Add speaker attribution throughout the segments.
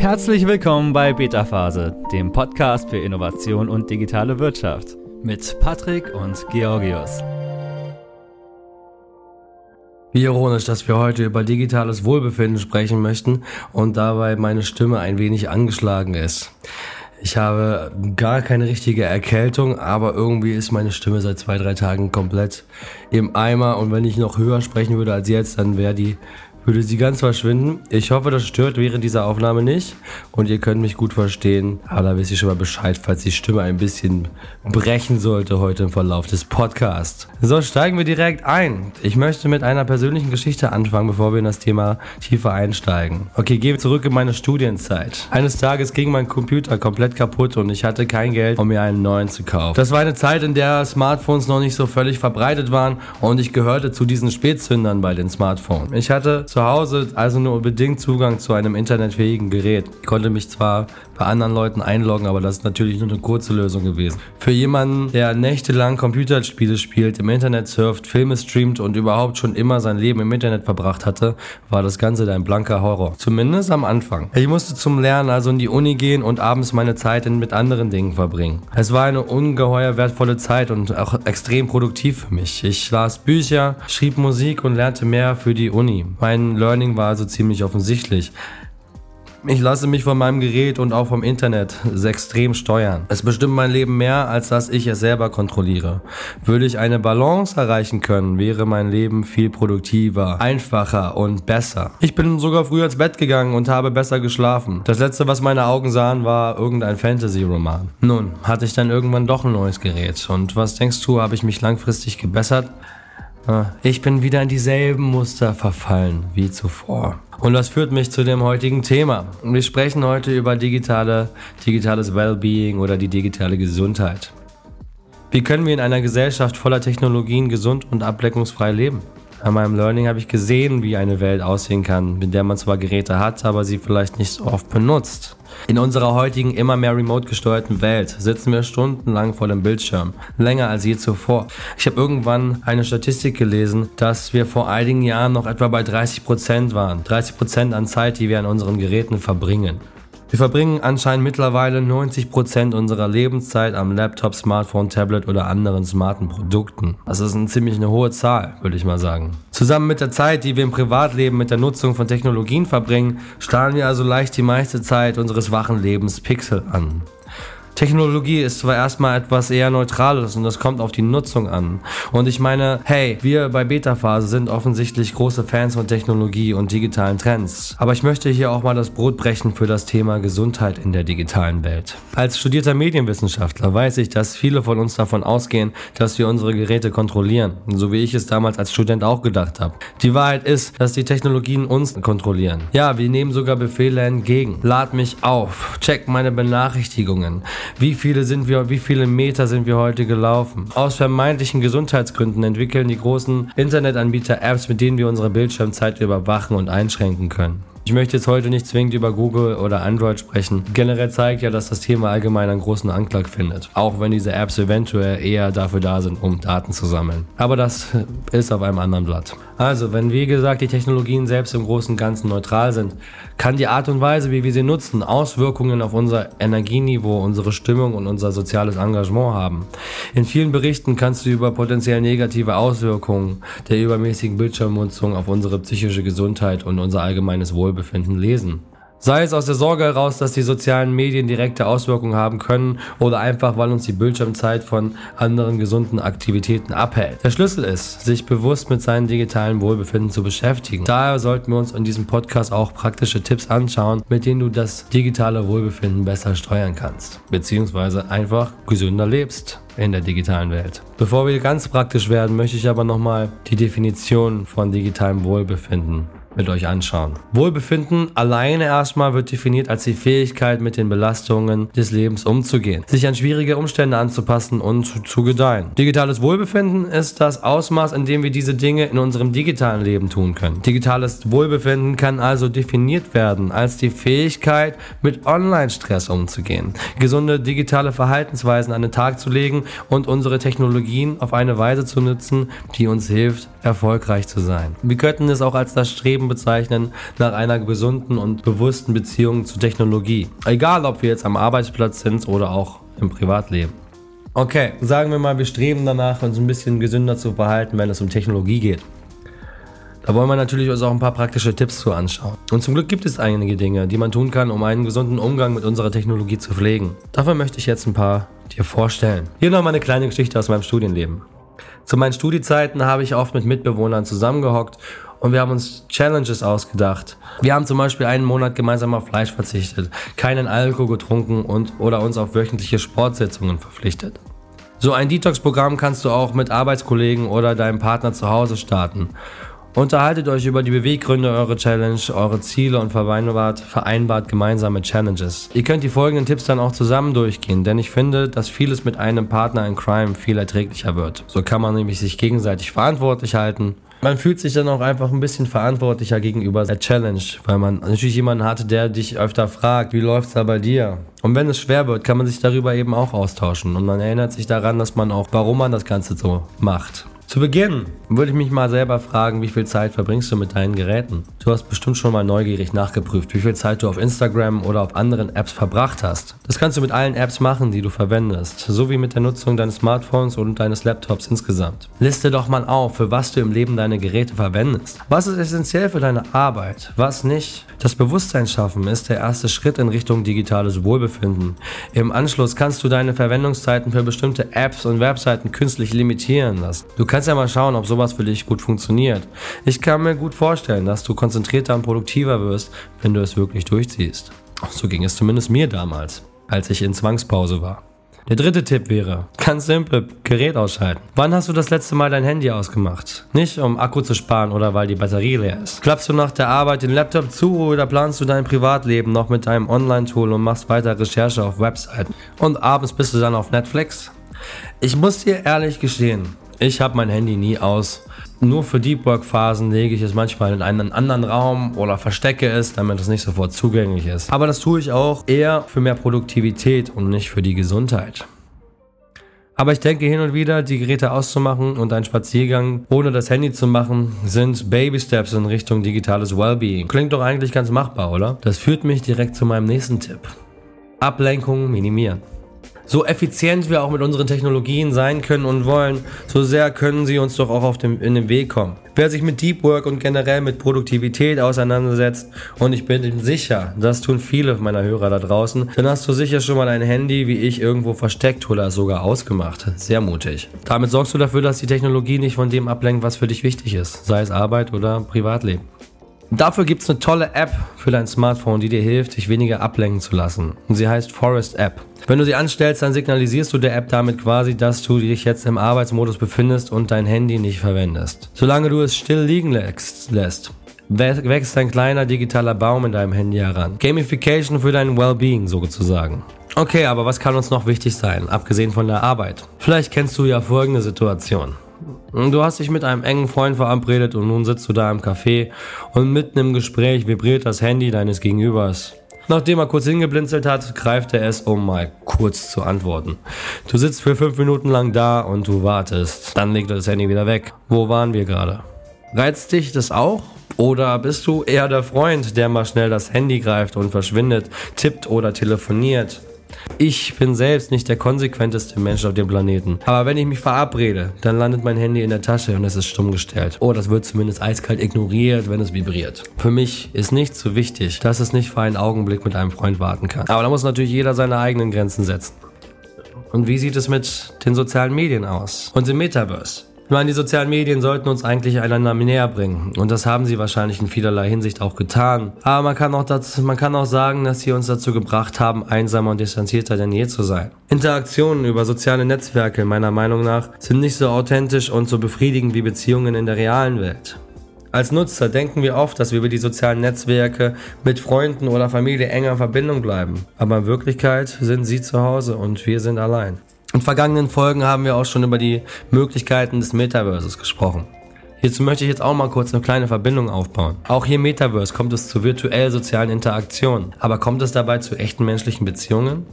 Speaker 1: Herzlich willkommen bei Beta Phase, dem Podcast für Innovation und digitale Wirtschaft mit Patrick und Georgios.
Speaker 2: Wie ironisch, dass wir heute über digitales Wohlbefinden sprechen möchten und dabei meine Stimme ein wenig angeschlagen ist. Ich habe gar keine richtige Erkältung, aber irgendwie ist meine Stimme seit zwei, drei Tagen komplett im Eimer und wenn ich noch höher sprechen würde als jetzt, dann wäre die würde sie ganz verschwinden. Ich hoffe, das stört während dieser Aufnahme nicht und ihr könnt mich gut verstehen. Aber da wisst ihr schon mal Bescheid, falls die Stimme ein bisschen brechen sollte heute im Verlauf des Podcasts. So, steigen wir direkt ein. Ich möchte mit einer persönlichen Geschichte anfangen, bevor wir in das Thema tiefer einsteigen. Okay, gehen wir zurück in meine Studienzeit. Eines Tages ging mein Computer komplett kaputt und ich hatte kein Geld, um mir einen neuen zu kaufen. Das war eine Zeit, in der Smartphones noch nicht so völlig verbreitet waren und ich gehörte zu diesen Spätzündern bei den Smartphones. Ich hatte zu Hause also nur bedingt Zugang zu einem internetfähigen Gerät. Ich konnte mich zwar bei anderen Leuten einloggen, aber das ist natürlich nur eine kurze Lösung gewesen. Für jemanden, der nächtelang Computerspiele spielt, im Internet surft, Filme streamt und überhaupt schon immer sein Leben im Internet verbracht hatte, war das Ganze ein blanker Horror. Zumindest am Anfang. Ich musste zum Lernen also in die Uni gehen und abends meine Zeit mit anderen Dingen verbringen. Es war eine ungeheuer wertvolle Zeit und auch extrem produktiv für mich. Ich las Bücher, schrieb Musik und lernte mehr für die Uni. Mein Learning war also ziemlich offensichtlich. Ich lasse mich von meinem Gerät und auch vom Internet extrem steuern. Es bestimmt mein Leben mehr, als dass ich es selber kontrolliere. Würde ich eine Balance erreichen können, wäre mein Leben viel produktiver, einfacher und besser. Ich bin sogar früher ins Bett gegangen und habe besser geschlafen. Das letzte, was meine Augen sahen, war irgendein Fantasy-Roman. Nun, hatte ich dann irgendwann doch ein neues Gerät. Und was denkst du, habe ich mich langfristig gebessert? Ah, ich bin wieder in dieselben Muster verfallen wie zuvor. Und das führt mich zu dem heutigen Thema. Wir sprechen heute über digitale, digitales Wellbeing oder die digitale Gesundheit. Wie können wir in einer Gesellschaft voller Technologien gesund und ableckungsfrei leben? An meinem Learning habe ich gesehen, wie eine Welt aussehen kann, mit der man zwar Geräte hat, aber sie vielleicht nicht so oft benutzt. In unserer heutigen immer mehr remote gesteuerten Welt sitzen wir stundenlang vor dem Bildschirm, länger als je zuvor. Ich habe irgendwann eine Statistik gelesen, dass wir vor einigen Jahren noch etwa bei 30 Prozent waren. 30 Prozent an Zeit, die wir an unseren Geräten verbringen. Wir verbringen anscheinend mittlerweile 90% unserer Lebenszeit am Laptop, Smartphone, Tablet oder anderen smarten Produkten. Das ist eine ziemlich eine hohe Zahl, würde ich mal sagen. Zusammen mit der Zeit, die wir im Privatleben mit der Nutzung von Technologien verbringen, starren wir also leicht die meiste Zeit unseres wachen Lebens Pixel an. Technologie ist zwar erstmal etwas eher Neutrales und das kommt auf die Nutzung an. Und ich meine, hey, wir bei Beta-Phase sind offensichtlich große Fans von Technologie und digitalen Trends. Aber ich möchte hier auch mal das Brot brechen für das Thema Gesundheit in der digitalen Welt. Als studierter Medienwissenschaftler weiß ich, dass viele von uns davon ausgehen, dass wir unsere Geräte kontrollieren. So wie ich es damals als Student auch gedacht habe. Die Wahrheit ist, dass die Technologien uns kontrollieren. Ja, wir nehmen sogar Befehle entgegen. Lad mich auf, check meine Benachrichtigungen, wie viele sind wir, wie viele Meter sind wir heute gelaufen? Aus vermeintlichen Gesundheitsgründen entwickeln die großen Internetanbieter Apps, mit denen wir unsere Bildschirmzeit überwachen und einschränken können. Ich möchte jetzt heute nicht zwingend über Google oder Android sprechen. Generell zeigt ja, dass das Thema allgemein einen großen Anklang findet. Auch wenn diese Apps eventuell eher dafür da sind, um Daten zu sammeln. Aber das ist auf einem anderen Blatt. Also, wenn wie gesagt die Technologien selbst im Großen und Ganzen neutral sind, kann die Art und Weise, wie wir sie nutzen, Auswirkungen auf unser Energieniveau, unsere Stimmung und unser soziales Engagement haben. In vielen Berichten kannst du über potenziell negative Auswirkungen der übermäßigen Bildschirmnutzung auf unsere psychische Gesundheit und unser allgemeines Wohlbefinden Wohlbefinden lesen. Sei es aus der Sorge heraus, dass die sozialen Medien direkte Auswirkungen haben können oder einfach, weil uns die Bildschirmzeit von anderen gesunden Aktivitäten abhält. Der Schlüssel ist, sich bewusst mit seinem digitalen Wohlbefinden zu beschäftigen. Daher sollten wir uns in diesem Podcast auch praktische Tipps anschauen, mit denen du das digitale Wohlbefinden besser steuern kannst, beziehungsweise einfach gesünder lebst in der digitalen Welt. Bevor wir ganz praktisch werden, möchte ich aber nochmal die Definition von digitalem Wohlbefinden mit euch anschauen. Wohlbefinden alleine erstmal wird definiert als die Fähigkeit, mit den Belastungen des Lebens umzugehen, sich an schwierige Umstände anzupassen und zu, zu gedeihen. Digitales Wohlbefinden ist das Ausmaß, in dem wir diese Dinge in unserem digitalen Leben tun können. Digitales Wohlbefinden kann also definiert werden als die Fähigkeit, mit Online-Stress umzugehen, gesunde digitale Verhaltensweisen an den Tag zu legen und unsere Technologien auf eine Weise zu nutzen, die uns hilft, erfolgreich zu sein. Wir könnten es auch als das Streben Streben bezeichnen nach einer gesunden und bewussten Beziehung zur Technologie. Egal, ob wir jetzt am Arbeitsplatz sind oder auch im Privatleben. Okay, sagen wir mal, wir streben danach, uns ein bisschen gesünder zu verhalten, wenn es um Technologie geht. Da wollen wir natürlich uns auch ein paar praktische Tipps zu anschauen. Und zum Glück gibt es einige Dinge, die man tun kann, um einen gesunden Umgang mit unserer Technologie zu pflegen. Dafür möchte ich jetzt ein paar dir vorstellen. Hier noch mal eine kleine Geschichte aus meinem Studienleben. Zu meinen Studiezeiten habe ich oft mit Mitbewohnern zusammengehockt und wir haben uns Challenges ausgedacht. Wir haben zum Beispiel einen Monat gemeinsam auf Fleisch verzichtet, keinen Alkohol getrunken und oder uns auf wöchentliche Sportsitzungen verpflichtet. So ein Detox-Programm kannst du auch mit Arbeitskollegen oder deinem Partner zu Hause starten. Unterhaltet euch über die Beweggründe eurer Challenge, eure Ziele und vereinbart, vereinbart gemeinsame Challenges. Ihr könnt die folgenden Tipps dann auch zusammen durchgehen, denn ich finde, dass vieles mit einem Partner in Crime viel erträglicher wird. So kann man nämlich sich gegenseitig verantwortlich halten. Man fühlt sich dann auch einfach ein bisschen verantwortlicher gegenüber der Challenge, weil man natürlich jemanden hat, der dich öfter fragt, wie läuft's da bei dir? Und wenn es schwer wird, kann man sich darüber eben auch austauschen und man erinnert sich daran, dass man auch, warum man das Ganze so macht. Zu Beginn würde ich mich mal selber fragen, wie viel Zeit verbringst du mit deinen Geräten? Du hast bestimmt schon mal neugierig nachgeprüft, wie viel Zeit du auf Instagram oder auf anderen Apps verbracht hast. Das kannst du mit allen Apps machen, die du verwendest, sowie mit der Nutzung deines Smartphones und deines Laptops insgesamt. Liste doch mal auf, für was du im Leben deine Geräte verwendest. Was ist essentiell für deine Arbeit, was nicht? Das Bewusstsein schaffen ist der erste Schritt in Richtung digitales Wohlbefinden. Im Anschluss kannst du deine Verwendungszeiten für bestimmte Apps und Webseiten künstlich limitieren lassen. Du kannst ja mal schauen, ob sowas für dich gut funktioniert. Ich kann mir gut vorstellen, dass du konzentrierter und produktiver wirst, wenn du es wirklich durchziehst. So ging es zumindest mir damals, als ich in Zwangspause war. Der dritte Tipp wäre, ganz simpel, Gerät ausschalten. Wann hast du das letzte Mal dein Handy ausgemacht? Nicht um Akku zu sparen oder weil die Batterie leer ist. Klappst du nach der Arbeit den Laptop zu oder planst du dein Privatleben noch mit deinem Online-Tool und machst weiter Recherche auf Webseiten? Und abends bist du dann auf Netflix? Ich muss dir ehrlich gestehen, ich habe mein Handy nie aus. Nur für Deep Work Phasen lege ich es manchmal in einen anderen Raum oder verstecke es, damit es nicht sofort zugänglich ist. Aber das tue ich auch eher für mehr Produktivität und nicht für die Gesundheit. Aber ich denke hin und wieder, die Geräte auszumachen und einen Spaziergang ohne das Handy zu machen, sind Baby Steps in Richtung digitales Wellbeing. Klingt doch eigentlich ganz machbar, oder? Das führt mich direkt zu meinem nächsten Tipp. Ablenkung minimieren. So effizient wir auch mit unseren Technologien sein können und wollen, so sehr können sie uns doch auch auf dem, in den Weg kommen. Wer sich mit Deep Work und generell mit Produktivität auseinandersetzt, und ich bin sicher, das tun viele meiner Hörer da draußen, dann hast du sicher schon mal ein Handy wie ich irgendwo versteckt oder sogar ausgemacht. Sehr mutig. Damit sorgst du dafür, dass die Technologie nicht von dem ablenkt, was für dich wichtig ist, sei es Arbeit oder Privatleben. Dafür gibt es eine tolle App für dein Smartphone, die dir hilft, dich weniger ablenken zu lassen. Und sie heißt Forest App. Wenn du sie anstellst, dann signalisierst du der App damit quasi, dass du dich jetzt im Arbeitsmodus befindest und dein Handy nicht verwendest. Solange du es still liegen lässt, wächst ein kleiner digitaler Baum in deinem Handy heran. Gamification für dein Wellbeing sozusagen. Okay, aber was kann uns noch wichtig sein, abgesehen von der Arbeit? Vielleicht kennst du ja folgende Situation. Du hast dich mit einem engen Freund verabredet und nun sitzt du da im Café und mitten im Gespräch vibriert das Handy deines Gegenübers. Nachdem er kurz hingeblinzelt hat, greift er es, um mal kurz zu antworten. Du sitzt für fünf Minuten lang da und du wartest. Dann legt er das Handy wieder weg. Wo waren wir gerade? Reizt dich das auch? Oder bist du eher der Freund, der mal schnell das Handy greift und verschwindet, tippt oder telefoniert? Ich bin selbst nicht der konsequenteste Mensch auf dem Planeten. Aber wenn ich mich verabrede, dann landet mein Handy in der Tasche und es ist stumm gestellt. Oh, das wird zumindest eiskalt ignoriert, wenn es vibriert. Für mich ist nicht so wichtig, dass es nicht für einen Augenblick mit einem Freund warten kann. Aber da muss natürlich jeder seine eigenen Grenzen setzen. Und wie sieht es mit den sozialen Medien aus? Und im Metaverse? Ich meine, die sozialen Medien sollten uns eigentlich einander näher bringen. Und das haben sie wahrscheinlich in vielerlei Hinsicht auch getan. Aber man kann auch, dazu, man kann auch sagen, dass sie uns dazu gebracht haben, einsamer und distanzierter denn je zu sein. Interaktionen über soziale Netzwerke, meiner Meinung nach, sind nicht so authentisch und so befriedigend wie Beziehungen in der realen Welt. Als Nutzer denken wir oft, dass wir über die sozialen Netzwerke mit Freunden oder Familie enger in Verbindung bleiben. Aber in Wirklichkeit sind sie zu Hause und wir sind allein. In vergangenen Folgen haben wir auch schon über die Möglichkeiten des Metaverses gesprochen. Hierzu möchte ich jetzt auch mal kurz eine kleine Verbindung aufbauen. Auch hier im Metaverse kommt es zu virtuell sozialen Interaktionen. Aber kommt es dabei zu echten menschlichen Beziehungen?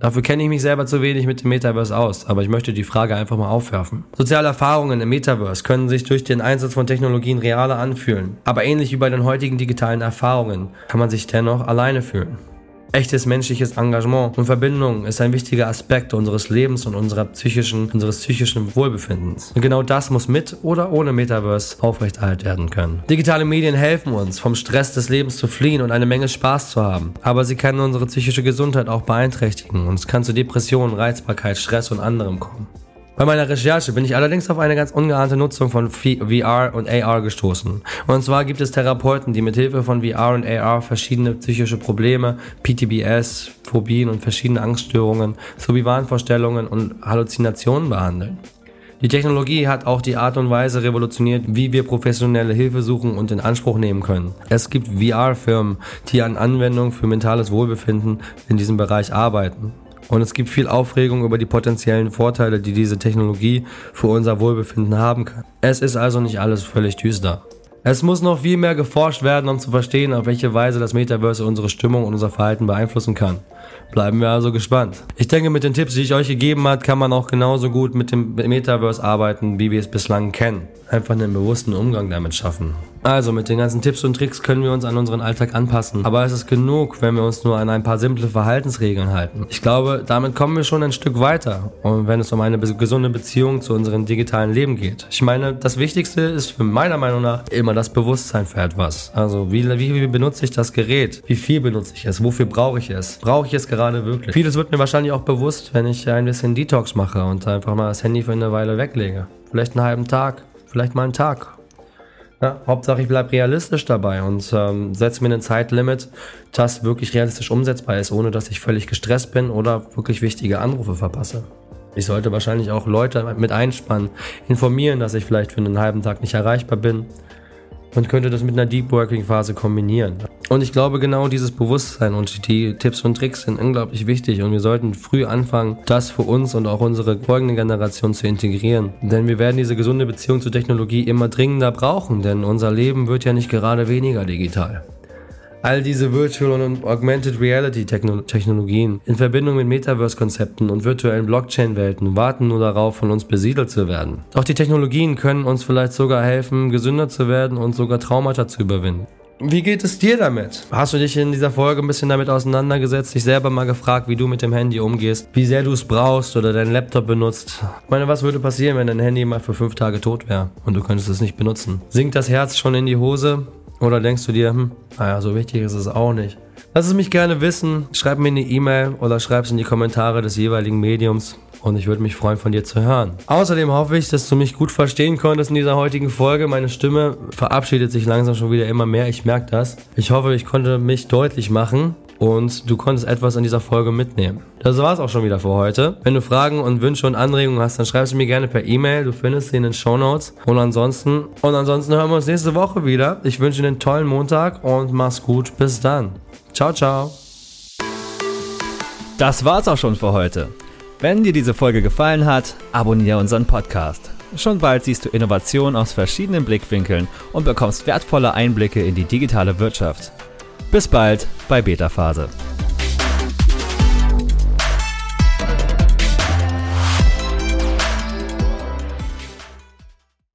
Speaker 2: Dafür kenne ich mich selber zu wenig mit dem Metaverse aus, aber ich möchte die Frage einfach mal aufwerfen. Soziale Erfahrungen im Metaverse können sich durch den Einsatz von Technologien realer anfühlen, aber ähnlich wie bei den heutigen digitalen Erfahrungen kann man sich dennoch alleine fühlen. Echtes menschliches Engagement und Verbindung ist ein wichtiger Aspekt unseres Lebens und unserer psychischen, unseres psychischen Wohlbefindens. Und genau das muss mit oder ohne Metaverse aufrechterhalten werden können. Digitale Medien helfen uns, vom Stress des Lebens zu fliehen und eine Menge Spaß zu haben. Aber sie können unsere psychische Gesundheit auch beeinträchtigen und es kann zu Depressionen, Reizbarkeit, Stress und anderem kommen. Bei meiner Recherche bin ich allerdings auf eine ganz ungeahnte Nutzung von VR und AR gestoßen. Und zwar gibt es Therapeuten, die mit Hilfe von VR und AR verschiedene psychische Probleme, PTBS, Phobien und verschiedene Angststörungen sowie Wahnvorstellungen und Halluzinationen behandeln. Die Technologie hat auch die Art und Weise revolutioniert, wie wir professionelle Hilfe suchen und in Anspruch nehmen können. Es gibt VR-Firmen, die an Anwendungen für mentales Wohlbefinden in diesem Bereich arbeiten. Und es gibt viel Aufregung über die potenziellen Vorteile, die diese Technologie für unser Wohlbefinden haben kann. Es ist also nicht alles völlig düster. Es muss noch viel mehr geforscht werden, um zu verstehen, auf welche Weise das Metaverse unsere Stimmung und unser Verhalten beeinflussen kann. Bleiben wir also gespannt. Ich denke, mit den Tipps, die ich euch gegeben habe, kann man auch genauso gut mit dem Metaverse arbeiten, wie wir es bislang kennen. Einfach einen bewussten Umgang damit schaffen. Also mit den ganzen Tipps und Tricks können wir uns an unseren Alltag anpassen. Aber es ist genug, wenn wir uns nur an ein paar simple Verhaltensregeln halten. Ich glaube, damit kommen wir schon ein Stück weiter. Und wenn es um eine gesunde Beziehung zu unserem digitalen Leben geht. Ich meine, das Wichtigste ist für meiner Meinung nach immer das Bewusstsein für etwas. Also wie, wie, wie benutze ich das Gerät? Wie viel benutze ich es? Wofür brauche ich es? Brauche ich es gerade wirklich? Vieles wird mir wahrscheinlich auch bewusst, wenn ich ein bisschen Detox mache und einfach mal das Handy für eine Weile weglege. Vielleicht einen halben Tag, vielleicht mal einen Tag ja, Hauptsache ich bleibe realistisch dabei und ähm, setze mir ein Zeitlimit, das wirklich realistisch umsetzbar ist, ohne dass ich völlig gestresst bin oder wirklich wichtige Anrufe verpasse. Ich sollte wahrscheinlich auch Leute mit einspannen, informieren, dass ich vielleicht für einen halben Tag nicht erreichbar bin und könnte das mit einer Deep Working Phase kombinieren. Und ich glaube, genau dieses Bewusstsein und die Tipps und Tricks sind unglaublich wichtig und wir sollten früh anfangen, das für uns und auch unsere folgende Generation zu integrieren. Denn wir werden diese gesunde Beziehung zur Technologie immer dringender brauchen, denn unser Leben wird ja nicht gerade weniger digital. All diese Virtual und Augmented Reality Technologien in Verbindung mit Metaverse-Konzepten und virtuellen Blockchain-Welten warten nur darauf, von uns besiedelt zu werden. Doch die Technologien können uns vielleicht sogar helfen, gesünder zu werden und sogar Traumata zu überwinden. Wie geht es dir damit? Hast du dich in dieser Folge ein bisschen damit auseinandergesetzt, dich selber mal gefragt, wie du mit dem Handy umgehst, wie sehr du es brauchst oder deinen Laptop benutzt? Ich meine, was würde passieren, wenn dein Handy mal für fünf Tage tot wäre und du könntest es nicht benutzen? Sinkt das Herz schon in die Hose? Oder denkst du dir, hm, naja, so wichtig ist es auch nicht. Lass es mich gerne wissen. Schreib mir eine E-Mail oder schreib es in die Kommentare des jeweiligen Mediums und ich würde mich freuen, von dir zu hören. Außerdem hoffe ich, dass du mich gut verstehen konntest in dieser heutigen Folge. Meine Stimme verabschiedet sich langsam schon wieder immer mehr. Ich merke das. Ich hoffe, ich konnte mich deutlich machen und du konntest etwas an dieser Folge mitnehmen. Das war's auch schon wieder für heute. Wenn du Fragen und Wünsche und Anregungen hast, dann schreib sie mir gerne per E-Mail. Du findest sie in den Show Notes. Und ansonsten, und ansonsten hören wir uns nächste Woche wieder. Ich wünsche dir einen tollen Montag und mach's gut. Bis dann. Ciao, ciao.
Speaker 1: Das war's auch schon für heute. Wenn dir diese Folge gefallen hat, abonniere unseren Podcast. Schon bald siehst du Innovationen aus verschiedenen Blickwinkeln und bekommst wertvolle Einblicke in die digitale Wirtschaft. Bis bald bei Beta Phase.